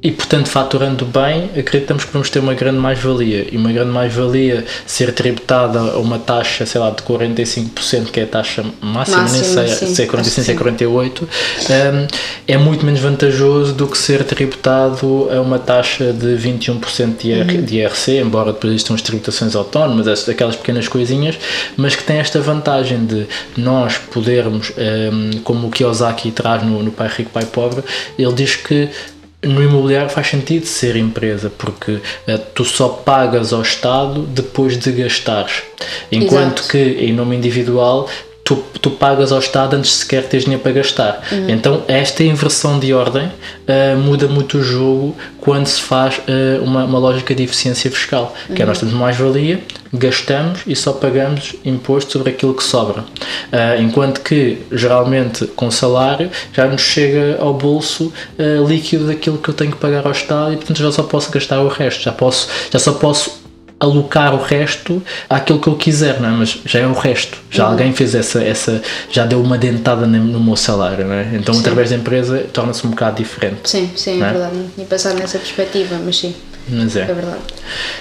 e portanto, faturando bem, acreditamos que vamos ter uma grande mais-valia. E uma grande mais-valia ser tributada a uma taxa, sei lá, de 45%, que é a taxa máxima, nem sei sim, se é 45%, se é 48%, um, é muito menos vantajoso do que ser tributado a uma taxa de 21% de, IR, uhum. de IRC, embora depois existam as tributações autónomas, aquelas pequenas coisinhas, mas que tem esta vantagem de nós podermos, um, como o Kiyosaki traz no, no Pai Rico, Pai Pobre, ele diz que no imobiliário faz sentido ser empresa, porque uh, tu só pagas ao Estado depois de gastares. Enquanto Exato. que em nome individual tu, tu pagas ao Estado antes sequer teres dinheiro para gastar. Uhum. Então, esta inversão de ordem uh, muda muito o jogo quando se faz uh, uma, uma lógica de eficiência fiscal, uhum. que é nós temos mais-valia, gastamos e só pagamos imposto sobre aquilo que sobra. Uh, enquanto que, geralmente, com salário, já nos chega ao bolso líquido daquilo que eu tenho que pagar ao Estado e, portanto, já só posso gastar o resto, já, posso, já só posso alocar o resto àquilo que eu quiser, não é? mas já é o resto. Já uhum. alguém fez essa, essa, já deu uma dentada no meu salário, não é? Então, sim. através da empresa, torna-se um bocado diferente. Sim, sim, é, é verdade. Não tinha pensado nessa perspectiva, mas sim. Mas é. É verdade.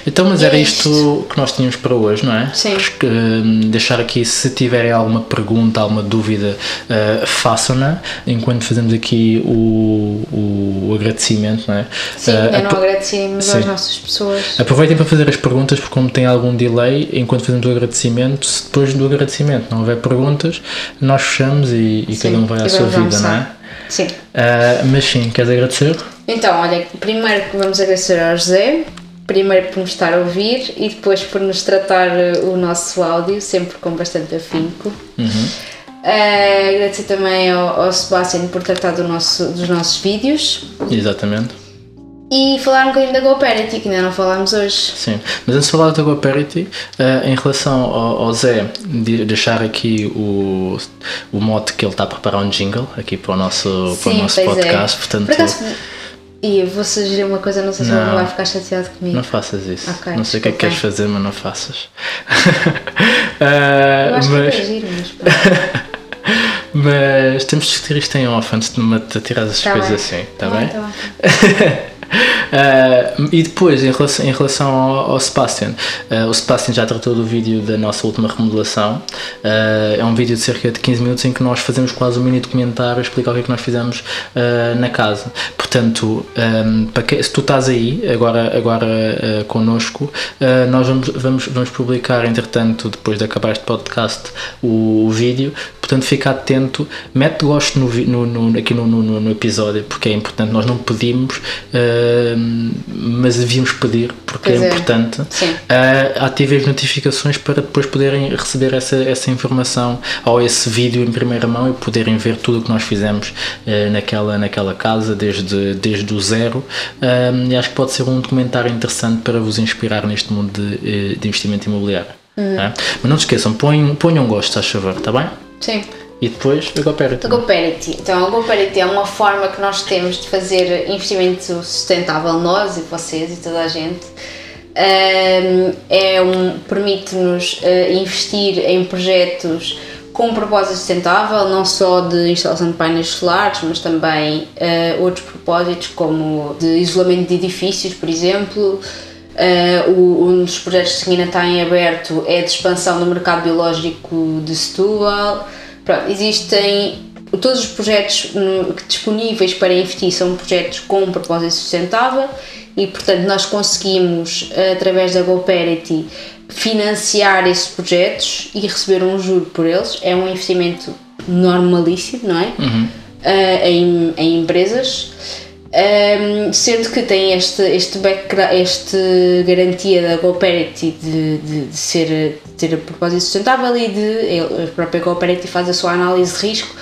Então, mas era é isto. que nós tínhamos para hoje, não é? Sim. Acho que, hum, deixar aqui, se tiverem alguma pergunta, alguma dúvida, uh, façam-na enquanto fazemos aqui o, o, agradecimento, não é? Sim, uh, ainda não agradecemos às nossas pessoas. Aproveitem para fazer as perguntas, porque como tem algum delay, enquanto fazemos o agradecimento, se depois do agradecimento não houver perguntas, nós fechamos e, e cada um vai à sua vida, não é? Sim. Uh, mas sim, queres agradecer? Então, olha, primeiro vamos agradecer ao José, primeiro por nos estar a ouvir e depois por nos tratar eh, o nosso áudio, sempre com bastante afinco. Uhum. Uh, agradecer também ao, ao Sebastian por tratar do nosso, dos nossos vídeos. Exatamente. E falar um bocadinho da GoParity, que ainda não falámos hoje. Sim, mas antes de falar da GoParity, uh, em relação ao, ao, Zé, de deixar aqui o, o mote que ele está a preparar um jingle aqui para o nosso, Sim, para o nosso é. podcast. É. Portanto, Por acaso, e vou sugerir uma coisa, não sei se ele vai ficar chateado comigo. Não faças isso. Okay, não sei o que é que queres fazer, mas não faças. uh, Eu acho mas... que é giro, mas. mas temos de discutir isto em off antes de me tirar as tá coisas bem. assim, está tá bem? Tá bem. Uh, e depois, em relação, em relação ao, ao Sebastian, uh, o Sebastian já tratou do vídeo da nossa última remodelação. Uh, é um vídeo de cerca de 15 minutos em que nós fazemos quase um mini documentário a explicar o que é que nós fizemos na casa. Portanto, um, para que, se tu estás aí agora, agora connosco, nós vamos, vamos, vamos publicar, entretanto, depois de acabar este podcast, o, o vídeo. Portanto, fica atento, mete gosto no, no, no aqui no, no, episódio, porque é importante. Nós não pedimos mas devíamos pedir, porque é, é importante, uh, ativem as notificações para depois poderem receber essa, essa informação ou esse vídeo em primeira mão e poderem ver tudo o que nós fizemos uh, naquela, naquela casa, desde, desde o zero. Uh, e acho que pode ser um documentário interessante para vos inspirar neste mundo de, de investimento imobiliário. Uhum. Mas não se esqueçam, ponham, ponham gosto, faz favor, está bem? Sim. E depois a GoParity. A GoParity. Então, a GoParity é uma forma que nós temos de fazer investimento sustentável, nós e vocês e toda a gente. é um, permite-nos uh, investir em projetos com um propósito sustentável, não só de instalação de painéis solares, mas também uh, outros propósitos, como de isolamento de edifícios, por exemplo. Uh, um dos projetos que ainda está em aberto é de expansão do mercado biológico de Setúbal. Pronto, existem todos os projetos disponíveis para investir são projetos com um propósito sustentável e, portanto, nós conseguimos, através da GoParity, financiar esses projetos e receber um juro por eles. É um investimento normalíssimo, não é? Uhum. Uh, em, em empresas. Um, sendo que tem este, este background, este garantia da GoParity de, de, de, ser, de ter a propósito sustentável e de a própria GoParity faz a sua análise de risco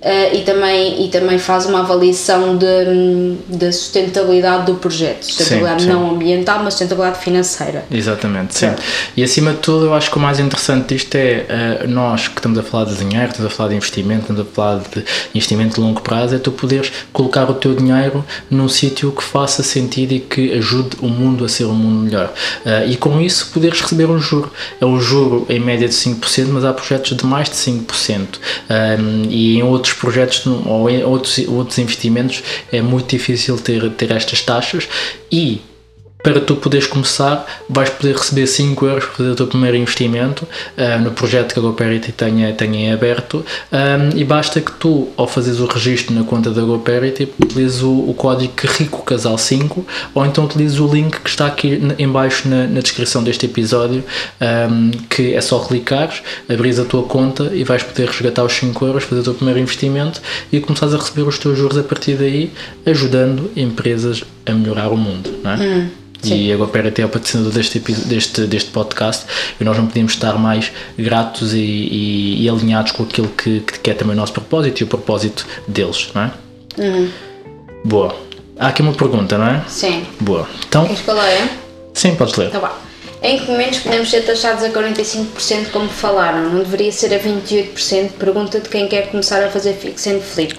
Uh, e, também, e também faz uma avaliação da sustentabilidade do projeto, sustentabilidade sim, sim. não ambiental, mas sustentabilidade financeira. Exatamente, sim. E acima de tudo, eu acho que o mais interessante disto é uh, nós que estamos a falar de dinheiro, estamos a falar de investimento, estamos a falar de investimento de longo prazo, é tu poderes colocar o teu dinheiro num sítio que faça sentido e que ajude o mundo a ser um mundo melhor. Uh, e com isso poderes receber um juro. É um juro em média de 5%, mas há projetos de mais de 5%. Um, e em outros outros projetos ou outros, outros investimentos é muito difícil ter, ter estas taxas. E para tu poderes começar, vais poder receber 5 euros fazer o teu primeiro investimento uh, no projeto que a GoParity tenha, tenha aberto um, e basta que tu, ao fazeres o registro na conta da GoParity, utilizes o, o código Rico Casal 5 ou então utilizes o link que está aqui em baixo na, na descrição deste episódio um, que é só clicares, abris a tua conta e vais poder resgatar os 5 euros, fazer o teu primeiro investimento e começares a receber os teus juros a partir daí, ajudando empresas a melhorar o mundo, não é? Hum. Sim. E a GoParity é o patrocinador deste, deste, deste podcast e nós não podíamos estar mais gratos e, e, e alinhados com aquilo que, que é também o nosso propósito e o propósito deles, não é? Uhum. Boa. Há aqui uma pergunta, não é? Sim. Boa. Então, Queres que eu leia? Sim, podes ler. Tá bom. Em que momentos podemos ser taxados a 45% como falaram? Não deveria ser a 28%? Pergunta de quem quer começar a fazer fix and flip.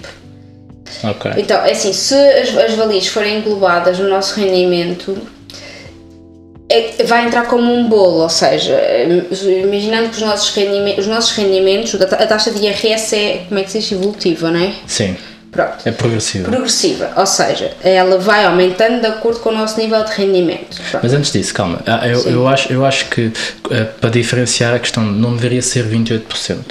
Ok. Então, é assim, se as, as valias forem englobadas no nosso rendimento, é, vai entrar como um bolo, ou seja, imaginando que os nossos rendimentos, os nossos rendimentos a taxa de IRS é, como é que se diz, evolutiva, não é? Sim. Pronto. É progressiva. Progressiva, ou seja, ela vai aumentando de acordo com o nosso nível de rendimento. Pronto. Mas antes disso, calma, ah, eu, eu, acho, eu acho que uh, para diferenciar a questão não deveria ser 28%.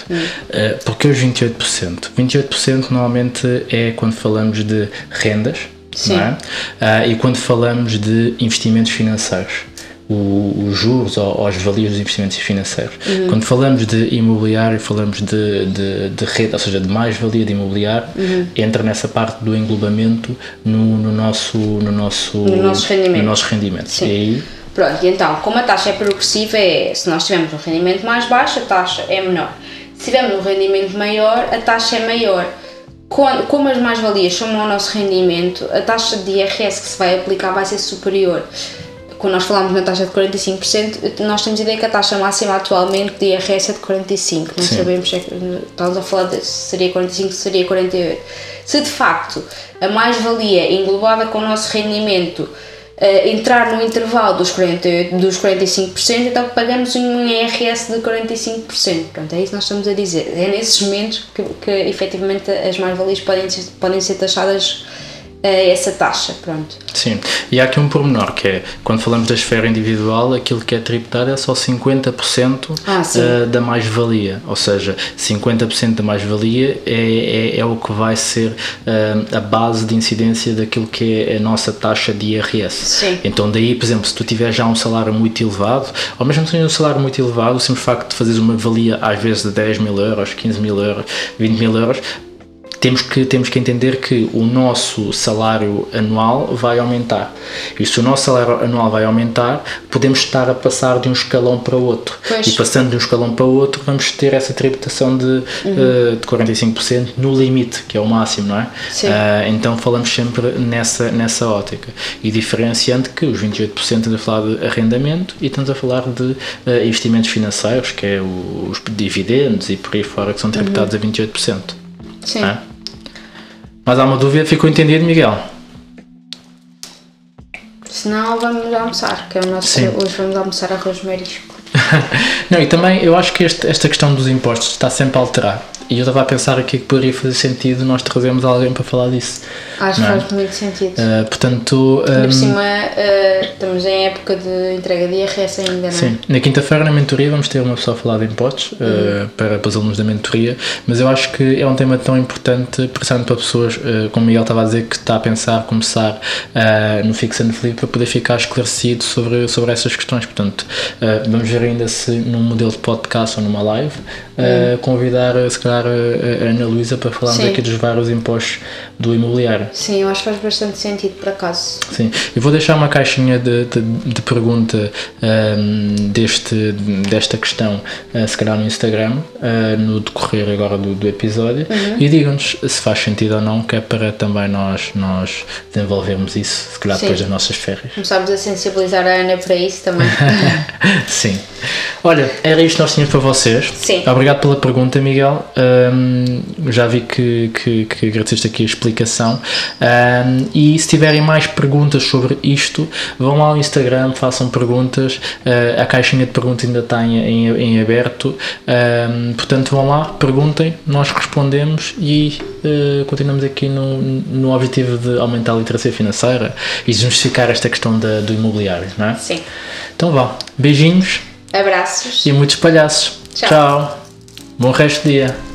Hum. Uh, porque os 28%? 28% normalmente é quando falamos de rendas, Sim. não é? E quando falamos de investimentos financeiros os juros ou, as valias dos investimentos financeiros. Uhum. Quando falamos de imobiliário, falamos de, de, de rede, ou seja, de mais-valia de imobiliário, uhum. entra nessa parte do englobamento no, no, nosso, no, nosso, no nosso rendimento. No nosso rendimento. Sim. E aí, Pronto, e então, como a taxa é progressiva, é, se nós tivermos um rendimento mais baixo, a taxa é menor. Se tivermos um rendimento maior, a taxa é maior. Como as mais-valias somam ao nosso rendimento, a taxa de IRS que se vai aplicar vai ser superior quando nós falamos na taxa de 45%, nós temos a ideia que a taxa máxima atualmente de IRS é de 45%. Não Sim. sabemos se é, estamos a falar de se seria 45%, se seria 48%. Se de facto a mais-valia englobada com o nosso rendimento uh, entrar no intervalo dos, 48, dos 45%, então pagamos um IRS de 45%. Pronto, é isso que nós estamos a dizer. É nesses momentos que, que efetivamente as mais-valias podem, podem ser taxadas essa taxa, pronto. Sim, e há aqui um pormenor que é, quando falamos da esfera individual, aquilo que é tributado é só 50% ah, uh, da mais-valia, ou seja, 50% da mais-valia é, é, é, o que vai ser uh, a base de incidência daquilo que é a nossa taxa de IRS. Sim. Então daí, por exemplo, se tu tiver já um salário muito elevado, ou mesmo se um salário muito elevado, o simples facto de fazeres uma valia às vezes de 10 mil euros, 15 mil euros, 20 mil euros, temos que, temos que entender que o nosso salário anual vai aumentar. E se o nosso salário anual vai aumentar, podemos estar a passar de um escalão para outro. Pois. E passando de um escalão para outro, vamos ter essa tributação de, uhum. uh, de 45% no limite, que é o máximo, não é? Uh, então falamos sempre nessa, nessa ótica. E diferenciando que os 28% estamos a falar de arrendamento e estamos a falar de uh, investimentos financeiros, que é os dividendos e por aí fora, que são tributados uhum. a 28%. Sim. É? Mas há uma dúvida, ficou entendido, Miguel? Se não, vamos almoçar, que é o nosso. Sim. Hoje vamos almoçar arroz marisco. não, e também eu acho que este, esta questão dos impostos está sempre a alterar. E eu estava a pensar aqui que poderia fazer sentido nós trazermos alguém para falar disso. Acho que é? faz muito sentido. Uh, portanto. Um, por cima, uh, estamos em época de entrega de IRS ainda, não é? Sim. Na quinta-feira, na mentoria, vamos ter uma pessoa a falar de impostos uh, para, para os alunos da mentoria, mas eu acho que é um tema tão importante, precisamente para pessoas, como o Miguel estava a dizer, que está a pensar começar no Fix and Flip para poder ficar esclarecido sobre, sobre essas questões. Portanto, vamos ver ainda se num modelo de podcast ou numa live, convidar, se calhar, convidar a, Ana Luísa para falarmos Sim. aqui dos vários impostos do imobiliário. Sim, eu acho que faz bastante sentido, por acaso. Sim, eu vou deixar uma caixinha de, de, de pergunta ahm, deste, desta questão, ah, se calhar no Instagram, ah, no decorrer agora do, do episódio, e digam-nos se faz sentido ou não, que é para também nós, nós desenvolvermos isso, se calhar Sim. depois das nossas férias. Começámos a sensibilizar a Ana para isso também. Sim. Olha, era isto que nós tínhamos para vocês. Sim. Obrigado pela pergunta, Miguel. Já vi que, que, que agradeceste aqui a explicação. Ahm, e se tiverem mais perguntas sobre isto, vão lá ao Instagram, façam perguntas. Ah, a caixinha de perguntas ainda está em, em, em aberto. Ahm, portanto, vão lá, perguntem, nós respondemos e ah, continuamos aqui no, no objetivo de aumentar a literacia financeira e desmistificar esta questão da, do imobiliário, não é? Sim. Então vá, beijinhos Abraços. e muitos palhaços. Tchau. Tchau. Bom resto de dia.